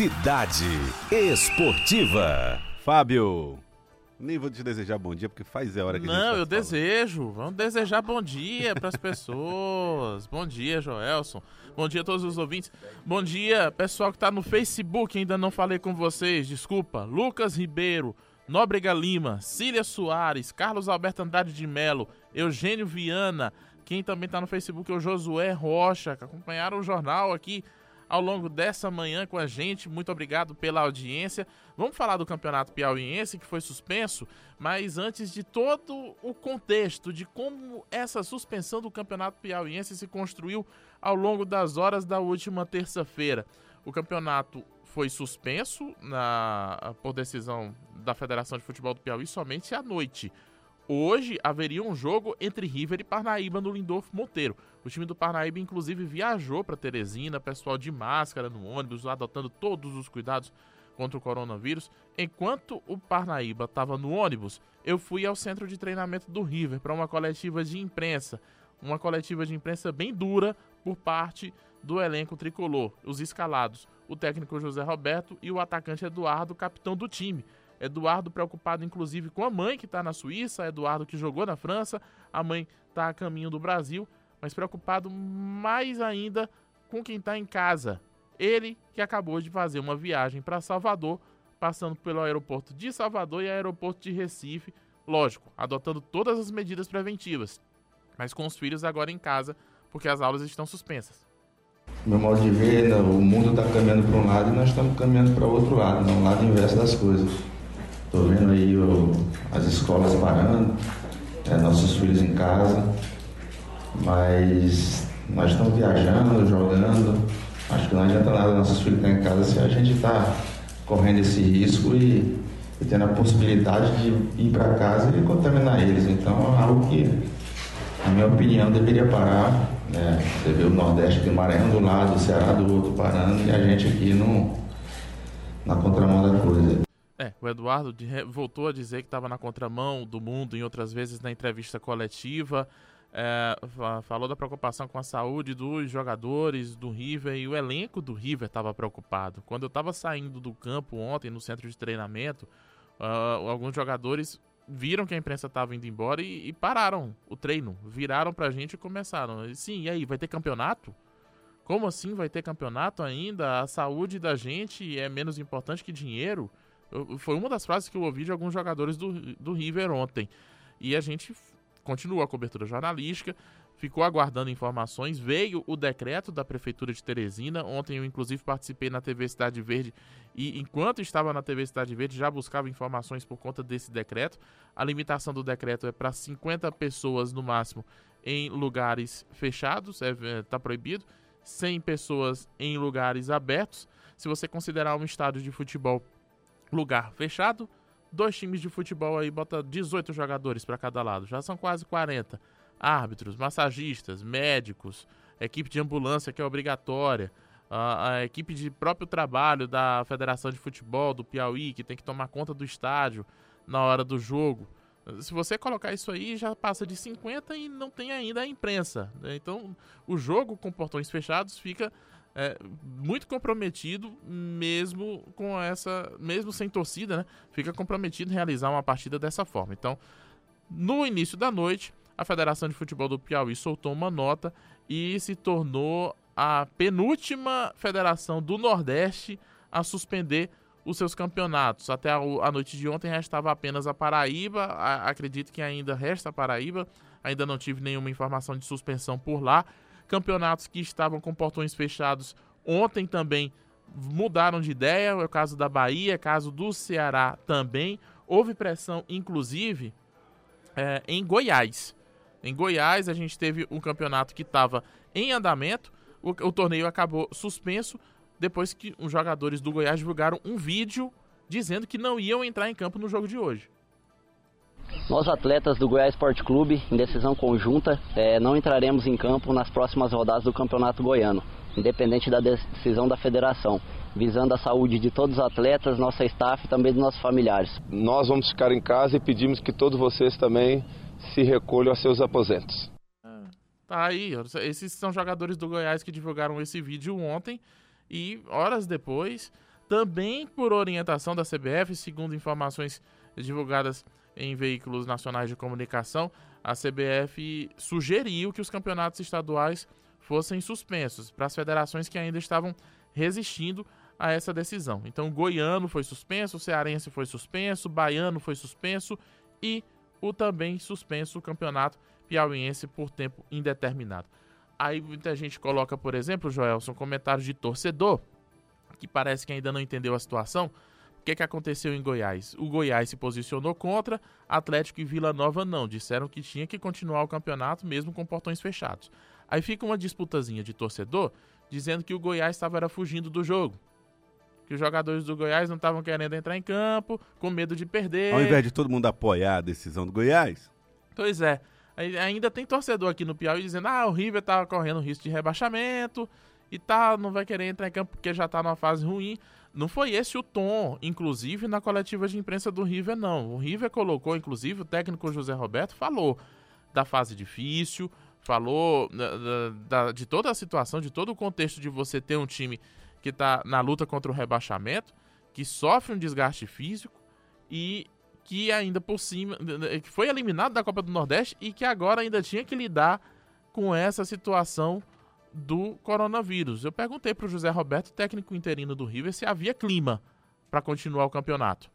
Cidade Esportiva. Fábio, nem vou te desejar bom dia, porque faz é hora que Não, a gente tá eu falando. desejo. Vamos desejar bom dia para as pessoas. bom dia, Joelson. Bom dia a todos os ouvintes. Bom dia, pessoal que tá no Facebook. Ainda não falei com vocês, desculpa. Lucas Ribeiro, Nóbrega Lima, Cília Soares, Carlos Alberto Andrade de Melo, Eugênio Viana. Quem também tá no Facebook é o Josué Rocha, que acompanharam o jornal aqui ao longo dessa manhã com a gente. Muito obrigado pela audiência. Vamos falar do Campeonato Piauiense que foi suspenso, mas antes de todo o contexto de como essa suspensão do Campeonato Piauiense se construiu ao longo das horas da última terça-feira. O campeonato foi suspenso na, por decisão da Federação de Futebol do Piauí somente à noite. Hoje haveria um jogo entre River e Parnaíba no Lindolfo Monteiro. O time do Parnaíba, inclusive, viajou para Teresina, pessoal de máscara no ônibus, adotando todos os cuidados contra o coronavírus. Enquanto o Parnaíba estava no ônibus, eu fui ao centro de treinamento do River para uma coletiva de imprensa. Uma coletiva de imprensa bem dura por parte do elenco tricolor. Os escalados, o técnico José Roberto e o atacante Eduardo, capitão do time. Eduardo preocupado inclusive com a mãe que está na Suíça, Eduardo que jogou na França, a mãe está a caminho do Brasil, mas preocupado mais ainda com quem está em casa. Ele que acabou de fazer uma viagem para Salvador, passando pelo aeroporto de Salvador e aeroporto de Recife, lógico, adotando todas as medidas preventivas, mas com os filhos agora em casa, porque as aulas estão suspensas. Meu modo de ver, né, o mundo está caminhando para um lado e nós estamos caminhando para o outro lado, né, um lado inverso das coisas. Estou vendo aí o- as escolas parando, é, nossos filhos em casa, mas nós estamos viajando, jogando. Acho que não adianta nada nossos filhos estar em casa se a gente está correndo esse risco e, e tendo a possibilidade de ir para casa e contaminar eles. Então é algo que, na minha opinião, deveria parar. Né? Você vê o Nordeste do Maranhão do lado, o Ceará do outro parando e a gente aqui no, na contramão da coisa. É, o Eduardo voltou a dizer que estava na contramão do mundo em outras vezes na entrevista coletiva. É, fa- falou da preocupação com a saúde dos jogadores do River e o elenco do River estava preocupado. Quando eu estava saindo do campo ontem no centro de treinamento, ah, alguns jogadores viram que a imprensa estava indo embora e, e pararam o treino, viraram pra gente e começaram. Sim, e aí, vai ter campeonato? Como assim vai ter campeonato ainda? A saúde da gente é menos importante que dinheiro? Foi uma das frases que eu ouvi de alguns jogadores do, do River ontem. E a gente continuou a cobertura jornalística, ficou aguardando informações. Veio o decreto da Prefeitura de Teresina. Ontem eu, inclusive, participei na TV Cidade Verde e, enquanto estava na TV Cidade Verde, já buscava informações por conta desse decreto. A limitação do decreto é para 50 pessoas no máximo em lugares fechados, está é, tá proibido. 100 pessoas em lugares abertos. Se você considerar um estádio de futebol lugar fechado, dois times de futebol aí bota 18 jogadores para cada lado, já são quase 40. Árbitros, massagistas, médicos, equipe de ambulância que é obrigatória, a, a equipe de próprio trabalho da Federação de Futebol do Piauí que tem que tomar conta do estádio na hora do jogo. Se você colocar isso aí, já passa de 50 e não tem ainda a imprensa. né? Então, o jogo com portões fechados fica é, muito comprometido, mesmo com essa, mesmo sem torcida, né? Fica comprometido realizar uma partida dessa forma. Então, no início da noite, a Federação de Futebol do Piauí soltou uma nota e se tornou a penúltima federação do Nordeste a suspender os seus campeonatos. Até a, a noite de ontem restava apenas a Paraíba. A- acredito que ainda resta a Paraíba. Ainda não tive nenhuma informação de suspensão por lá. Campeonatos que estavam com portões fechados ontem também mudaram de ideia. É o caso da Bahia, é caso do Ceará também. Houve pressão, inclusive, é, em Goiás. Em Goiás, a gente teve um campeonato que estava em andamento. O, o torneio acabou suspenso depois que os jogadores do Goiás divulgaram um vídeo dizendo que não iam entrar em campo no jogo de hoje. Nós, atletas do Goiás Esporte Clube, em decisão conjunta, eh, não entraremos em campo nas próximas rodadas do Campeonato Goiano, independente da decisão da federação, visando a saúde de todos os atletas, nossa staff e também dos nossos familiares. Nós vamos ficar em casa e pedimos que todos vocês também se recolham a seus aposentos. Tá aí, esses são jogadores do Goiás que divulgaram esse vídeo ontem e horas depois também por orientação da CBF, segundo informações divulgadas em veículos nacionais de comunicação, a CBF sugeriu que os campeonatos estaduais fossem suspensos para as federações que ainda estavam resistindo a essa decisão. Então, goiano foi suspenso, cearense foi suspenso, baiano foi suspenso e o também suspenso o campeonato piauiense por tempo indeterminado. Aí muita gente coloca, por exemplo, Joelson, comentários de torcedor que parece que ainda não entendeu a situação. O que, que aconteceu em Goiás? O Goiás se posicionou contra, Atlético e Vila Nova não. Disseram que tinha que continuar o campeonato mesmo com portões fechados. Aí fica uma disputazinha de torcedor dizendo que o Goiás estava fugindo do jogo. Que os jogadores do Goiás não estavam querendo entrar em campo, com medo de perder. Ao invés de todo mundo apoiar a decisão do Goiás. Pois é. Ainda tem torcedor aqui no Piauí dizendo: ah, o River estava correndo risco de rebaixamento e tá, não vai querer entrar em campo porque já está numa fase ruim. Não foi esse o tom, inclusive na coletiva de imprensa do River, não. O River colocou, inclusive, o técnico José Roberto falou da fase difícil, falou da, da, de toda a situação, de todo o contexto de você ter um time que está na luta contra o rebaixamento, que sofre um desgaste físico e que ainda por cima, que foi eliminado da Copa do Nordeste e que agora ainda tinha que lidar com essa situação do coronavírus. Eu perguntei para o José Roberto, técnico interino do River, se havia clima para continuar o campeonato.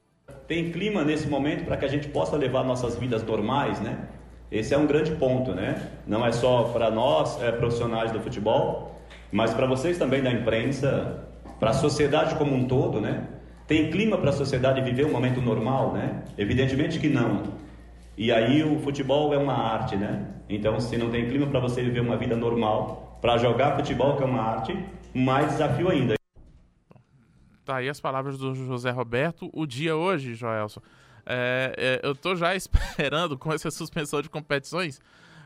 Tem clima nesse momento para que a gente possa levar nossas vidas normais, né? Esse é um grande ponto, né? Não é só para nós, é, profissionais do futebol, mas para vocês também da imprensa, para a sociedade como um todo, né? Tem clima para a sociedade viver um momento normal, né? Evidentemente que não. E aí o futebol é uma arte, né? Então, se não tem clima para você viver uma vida normal, para jogar futebol, que é uma arte, mais desafio ainda. Tá aí as palavras do José Roberto. O dia hoje, Joelson, é, é, eu tô já esperando com essa suspensão de competições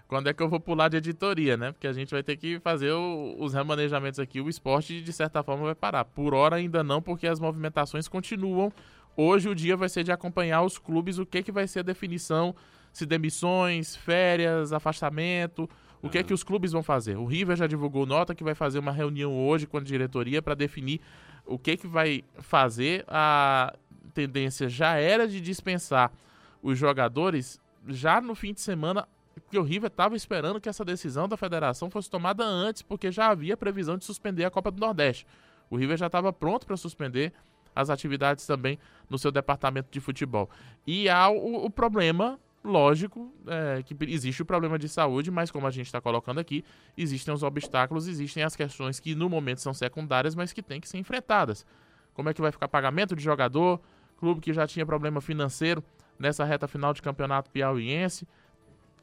quando é que eu vou pular de editoria, né? Porque a gente vai ter que fazer o, os remanejamentos aqui. O esporte, de certa forma, vai parar. Por hora ainda não, porque as movimentações continuam. Hoje o dia vai ser de acompanhar os clubes, o que, que vai ser a definição, se demissões, férias, afastamento, o que é que os clubes vão fazer? O River já divulgou nota que vai fazer uma reunião hoje com a diretoria para definir o que, que vai fazer. A tendência já era de dispensar os jogadores já no fim de semana, porque o River estava esperando que essa decisão da federação fosse tomada antes, porque já havia previsão de suspender a Copa do Nordeste. O River já estava pronto para suspender as atividades também no seu departamento de futebol. E há o, o problema Lógico é, que existe o problema de saúde, mas como a gente está colocando aqui, existem os obstáculos, existem as questões que no momento são secundárias, mas que têm que ser enfrentadas. Como é que vai ficar pagamento de jogador? Clube que já tinha problema financeiro nessa reta final de campeonato piauiense.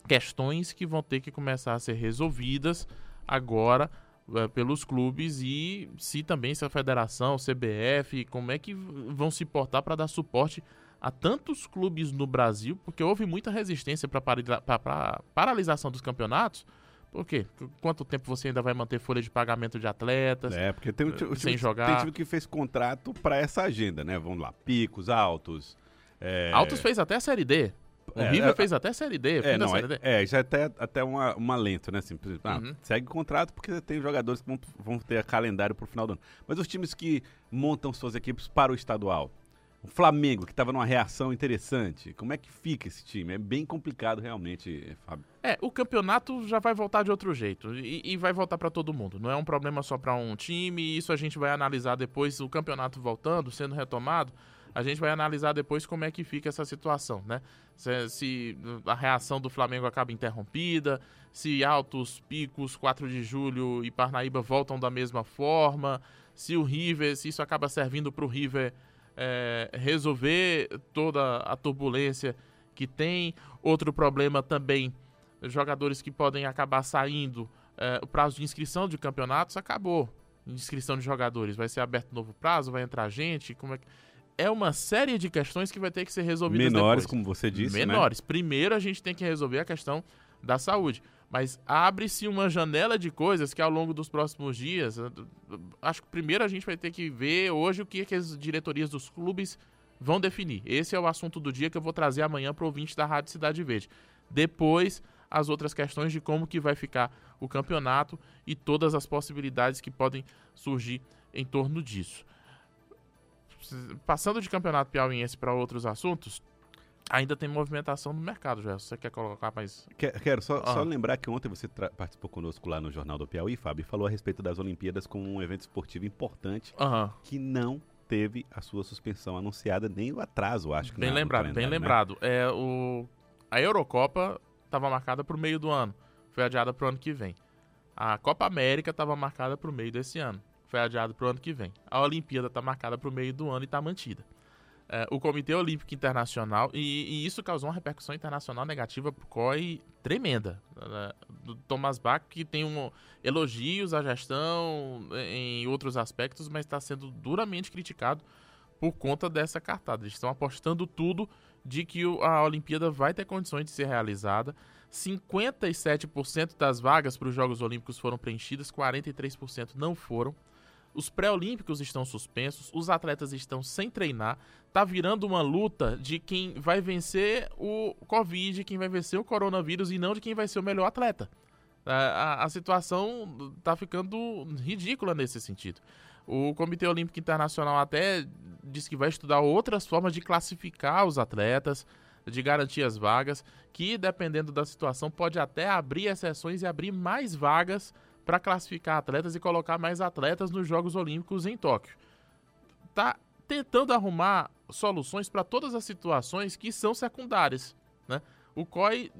Questões que vão ter que começar a ser resolvidas agora é, pelos clubes e se também se a federação, CBF, como é que vão se portar para dar suporte a tantos clubes no Brasil, porque houve muita resistência para a paralisação dos campeonatos. Por quê? Quanto tempo você ainda vai manter folha de pagamento de atletas? É, porque tem, um, sem time, jogar. tem time que fez contrato para essa agenda, né? Vamos lá, picos, altos. É... Altos fez até a Série D. O é, River é, fez até a Série D. É, não, série D. é, é, já é até, até uma, uma lento, né? Assim, ah, uhum. Segue o contrato porque tem jogadores que vão, vão ter calendário para o final do ano. Mas os times que montam suas equipes para o estadual, o Flamengo, que estava numa reação interessante. Como é que fica esse time? É bem complicado realmente, Fábio. É, o campeonato já vai voltar de outro jeito e, e vai voltar para todo mundo. Não é um problema só para um time. Isso a gente vai analisar depois. O campeonato voltando, sendo retomado, a gente vai analisar depois como é que fica essa situação, né? Se, se a reação do Flamengo acaba interrompida, se altos picos, 4 de julho e Parnaíba voltam da mesma forma, se o River, se isso acaba servindo para o River é, resolver toda a turbulência que tem. Outro problema também, jogadores que podem acabar saindo. É, o prazo de inscrição de campeonatos acabou. Inscrição de jogadores. Vai ser aberto novo prazo? Vai entrar gente? Como é que é uma série de questões que vai ter que ser resolvidas Menores, depois. como você disse, né? Menores. Né? Primeiro a gente tem que resolver a questão da saúde. Mas abre-se uma janela de coisas que ao longo dos próximos dias, acho que primeiro a gente vai ter que ver hoje o que, é que as diretorias dos clubes vão definir. Esse é o assunto do dia que eu vou trazer amanhã para o ouvinte da Rádio Cidade Verde. Depois, as outras questões de como que vai ficar o campeonato e todas as possibilidades que podem surgir em torno disso. passando de campeonato piauiense para outros assuntos, ainda tem movimentação no mercado, já. Você quer colocar mais. Quero só, Ah. só lembrar que ontem você participou conosco lá no Jornal do Piauí, Fábio, e falou a respeito das Olimpíadas como um evento esportivo importante Aham. que não teve a sua suspensão anunciada, nem o atraso, acho que Bem na- no lembrado, bem né? lembrado. É, o, a Eurocopa estava marcada para o meio do ano, foi adiada para o ano que vem. A Copa América estava marcada para o meio desse ano, foi adiada para o ano que vem. A Olimpíada está marcada para o meio do ano e está mantida. É, o Comitê Olímpico Internacional, e, e isso causou uma repercussão internacional negativa para o COI tremenda. né? Do Thomas Bach, que tem um, elogios à gestão em outros aspectos, mas está sendo duramente criticado por conta dessa cartada. Eles estão apostando tudo de que a Olimpíada vai ter condições de ser realizada. 57% das vagas para os Jogos Olímpicos foram preenchidas, 43% não foram. Os pré-olímpicos estão suspensos, os atletas estão sem treinar. Tá virando uma luta de quem vai vencer o Covid, quem vai vencer o coronavírus e não de quem vai ser o melhor atleta. A, a- a situação tá ficando ridícula nesse sentido. O Comitê Olímpico Internacional até diz que vai estudar outras formas de classificar os atletas, de garantir as vagas, que dependendo da situação pode até abrir exceções e abrir mais vagas para classificar atletas e colocar mais atletas nos Jogos Olímpicos em Tóquio. Tá tentando arrumar soluções para todas as situações que são secundárias, né? O COI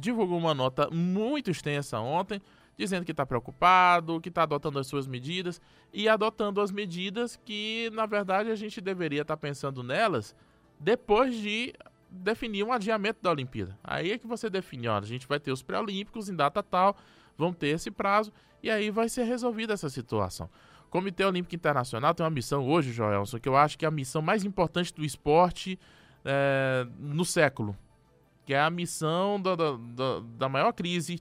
divulgou uma nota muito extensa ontem, dizendo que está preocupado, que está adotando as suas medidas e adotando as medidas que, na verdade, a gente deveria estar pensando nelas depois de definir um adiamento da Olimpíada. Aí é que você define, olha, a gente vai ter os pré-olímpicos em data tal, vão ter esse prazo e aí vai ser resolvida essa situação. O Comitê Olímpico Internacional tem uma missão hoje, Joelson, que eu acho que é a missão mais importante do esporte é, no século, que é a missão da, da, da- maior crise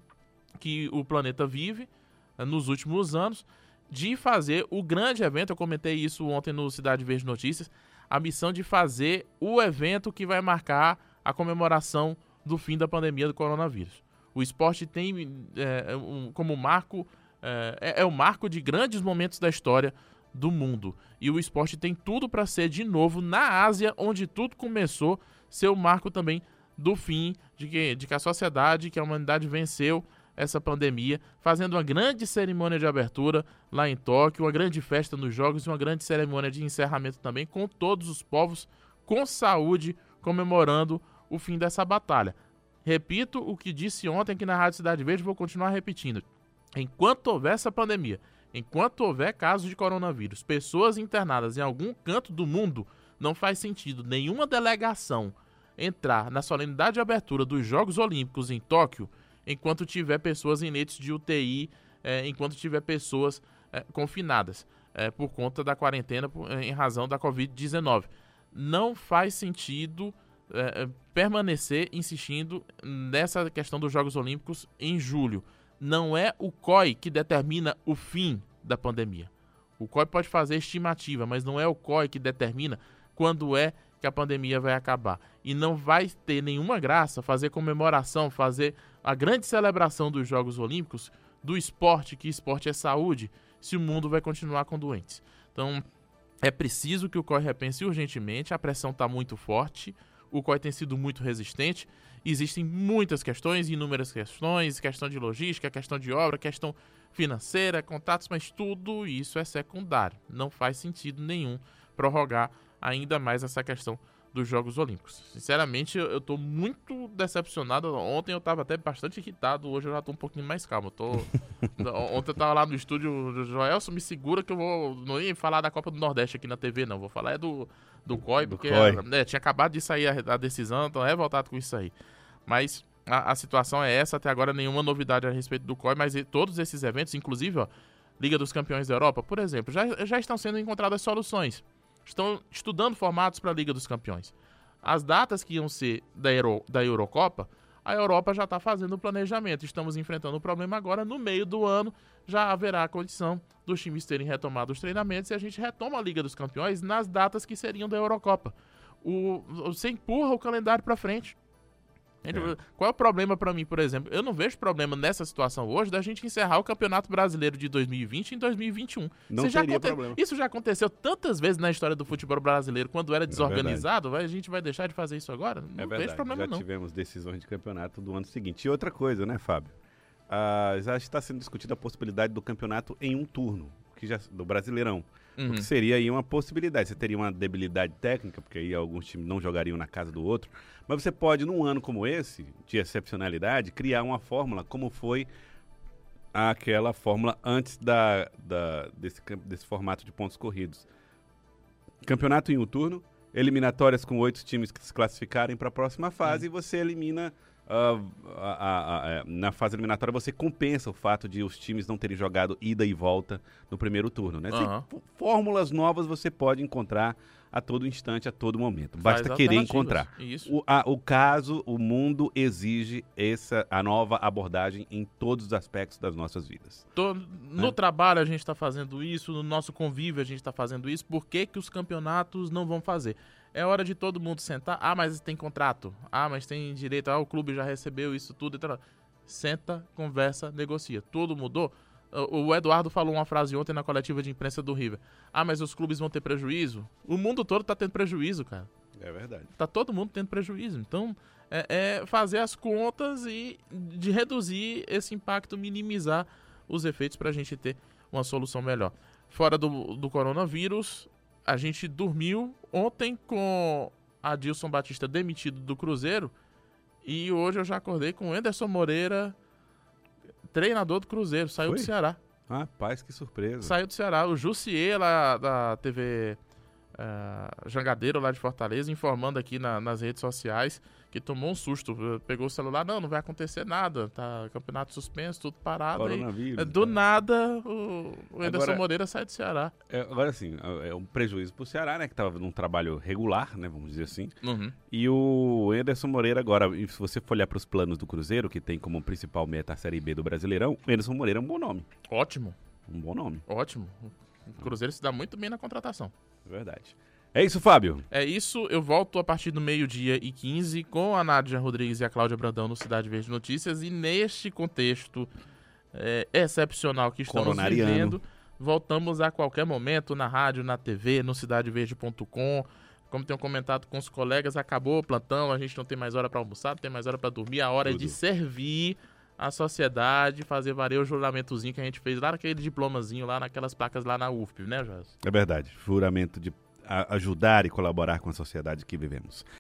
que o planeta vive eh, nos últimos anos, de fazer o grande evento, eu comentei isso ontem no Cidade Verde Notícias, a missão de fazer o evento que vai marcar a comemoração do fim da pandemia do coronavírus. O esporte tem eh, um- como marco, eh, é, é o marco de grandes momentos da história do mundo. E o esporte tem tudo para ser de novo na Ásia, onde tudo começou, ser o marco também do fim de que, de que a sociedade, que a humanidade venceu essa pandemia, fazendo uma grande cerimônia de abertura lá em Tóquio, uma grande festa nos Jogos e uma grande cerimônia de encerramento também, com todos os povos com saúde comemorando o fim dessa batalha. Repito o que disse ontem aqui na Rádio Cidade Verde, vou continuar repetindo. Enquanto houver essa pandemia, enquanto houver casos de coronavírus, pessoas internadas em algum canto do mundo, não faz sentido nenhuma delegação entrar na solenidade de abertura dos Jogos Olímpicos em Tóquio enquanto tiver pessoas em leitos de UTI, eh, enquanto tiver pessoas eh, confinadas eh, por conta da quarentena em razão da Covid-19. Não faz sentido eh, permanecer insistindo nessa questão dos Jogos Olímpicos em julho. Não é o COI que determina o fim da pandemia. O COI pode fazer estimativa, mas não é o COI que determina quando é que a pandemia vai acabar. E não vai ter nenhuma graça fazer comemoração, fazer a grande celebração dos Jogos Olímpicos, do esporte, que esporte é saúde, se o mundo vai continuar com doentes. Então, é preciso que o COI repense urgentemente, a pressão está muito forte, o COI tem sido muito resistente, existem muitas questões, inúmeras questões, questão de logística, questão de obra, questão financeira, contatos, mas tudo isso é secundário. Não faz sentido nenhum prorrogar ainda mais essa questão dos Jogos Olímpicos. Sinceramente, eu, tô muito decepcionado. Ontem eu tava até bastante irritado, hoje eu já tô um pouquinho mais calmo. Eu tô... Ontem eu tava lá no estúdio, Joelson me segura que eu vou. Não ia falar da Copa do Nordeste aqui na TV, não. Vou falar é do, do COI, Do porque COI. é, tinha acabado de sair a, a decisão, então é revoltado com isso aí. Mas a, a situação é essa, até agora nenhuma novidade a respeito do COI, mas todos esses eventos, inclusive, ó, Liga dos Campeões da Europa, por exemplo, já, já estão sendo encontradas soluções. Estão estudando formatos para a Liga dos Campeões. As datas que iam ser da, Euro, da Eurocopa, a Europa já está fazendo o planejamento. Estamos enfrentando o problema agora. No meio do ano, já haverá a condição dos times terem retomado os treinamentos e a gente retoma a Liga dos Campeões nas datas que seriam da Eurocopa. O, você empurra o calendário para frente. Gente, É. Qual é o problema pra mim, por exemplo? Eu não vejo problema nessa situação hoje da gente encerrar o Campeonato Brasileiro de 2020 em 2021. Não já teria aconte- problema. Isso já aconteceu tantas vezes na história do futebol brasileiro, quando era verdade. desorganizado, vai- a gente vai deixar de fazer isso agora? Não É vejo verdade. problema já não. tivemos decisões de campeonato do ano seguinte. E outra coisa, né, Fábio? Ah, já está sendo discutida a possibilidade do campeonato em um turno, que já, do Brasileirão. Uhum. O que seria aí uma possibilidade. Você teria uma debilidade técnica, porque aí alguns times não jogariam na casa do outro. Mas você pode, num ano como esse, de excepcionalidade, criar uma fórmula como foi aquela fórmula antes da, da- desse, desse formato de pontos corridos. Campeonato em um turno, eliminatórias com oito times que se classificarem para a próxima fase e você elimina. Ah, a- a- a- é, na fase eliminatória você compensa o fato de os times não terem jogado ida e volta no primeiro turno. Né? F- Fórmulas novas você pode encontrar a todo instante, a todo momento. Faz Basta querer encontrar. Isso. O, o caso, o mundo exige essa, a nova abordagem em todos os aspectos das nossas vidas. Tô- no É. trabalho a gente está fazendo isso, no nosso convívio a gente está fazendo isso, por que, que os campeonatos não vão fazer? É hora de todo mundo sentar. Ah, mas tem contrato. Ah, mas tem direito. Ah, o clube já recebeu isso tudo. Então, senta, conversa, negocia. Tudo mudou. O o Eduardo falou uma frase ontem na coletiva de imprensa do River. Ah, mas os clubes vão ter prejuízo? O mundo todo tá tendo prejuízo, cara. É verdade. Tá todo mundo tendo prejuízo. Então, é, é fazer as contas e de reduzir esse impacto, minimizar os efeitos para a gente ter uma solução melhor. Fora do, do coronavírus, a gente dormiu ontem com Adilson Batista demitido do Cruzeiro e hoje eu já acordei com o Anderson Moreira, treinador do Cruzeiro, saiu Foi? do Ceará. Rapaz, que surpresa. Saiu do Ceará. O Jussier, lá da TV eh, Jangadeiro, lá de Fortaleza, informando aqui na- nas redes sociais que tomou um susto. Pegou o celular, não, não vai acontecer nada. Tá campeonato suspenso, tudo parado. Aí, Coronavírus. eh, do tá. nada, o, o Anderson Agora- Moreira sai do Ceará. É, agora sim, é é um prejuízo pro Ceará, né? Que tava num trabalho regular, né? Vamos dizer assim. Uhum. E o Anderson Moreira agora, se você for olhar pros planos do Cruzeiro, que tem como principal meta a Série B do Brasileirão, o Anderson Moreira é um bom nome. Ótimo, Um bom nome, ótimo. O Cruzeiro se dá muito bem na contratação. Verdade. É isso, Fábio. É isso, eu volto a partir do meio-dia e 15 com a Nádia Rodrigues e a Cláudia Brandão no Cidade Verde Notícias. E neste contexto é, excepcional que estamos vivendo, voltamos a qualquer momento na rádio, na TV, no cidadeverde.com. Como tenho comentado com os colegas, acabou o plantão, a gente não tem mais hora para almoçar, não tem mais hora para dormir, a hora é de Tudo. servir a sociedade, fazer valer o juramentozinho que a gente fez lá naquele diplomazinho, lá naquelas placas lá na UFP, né, Jós? É verdade. Juramento de ajudar e colaborar com a sociedade que vivemos.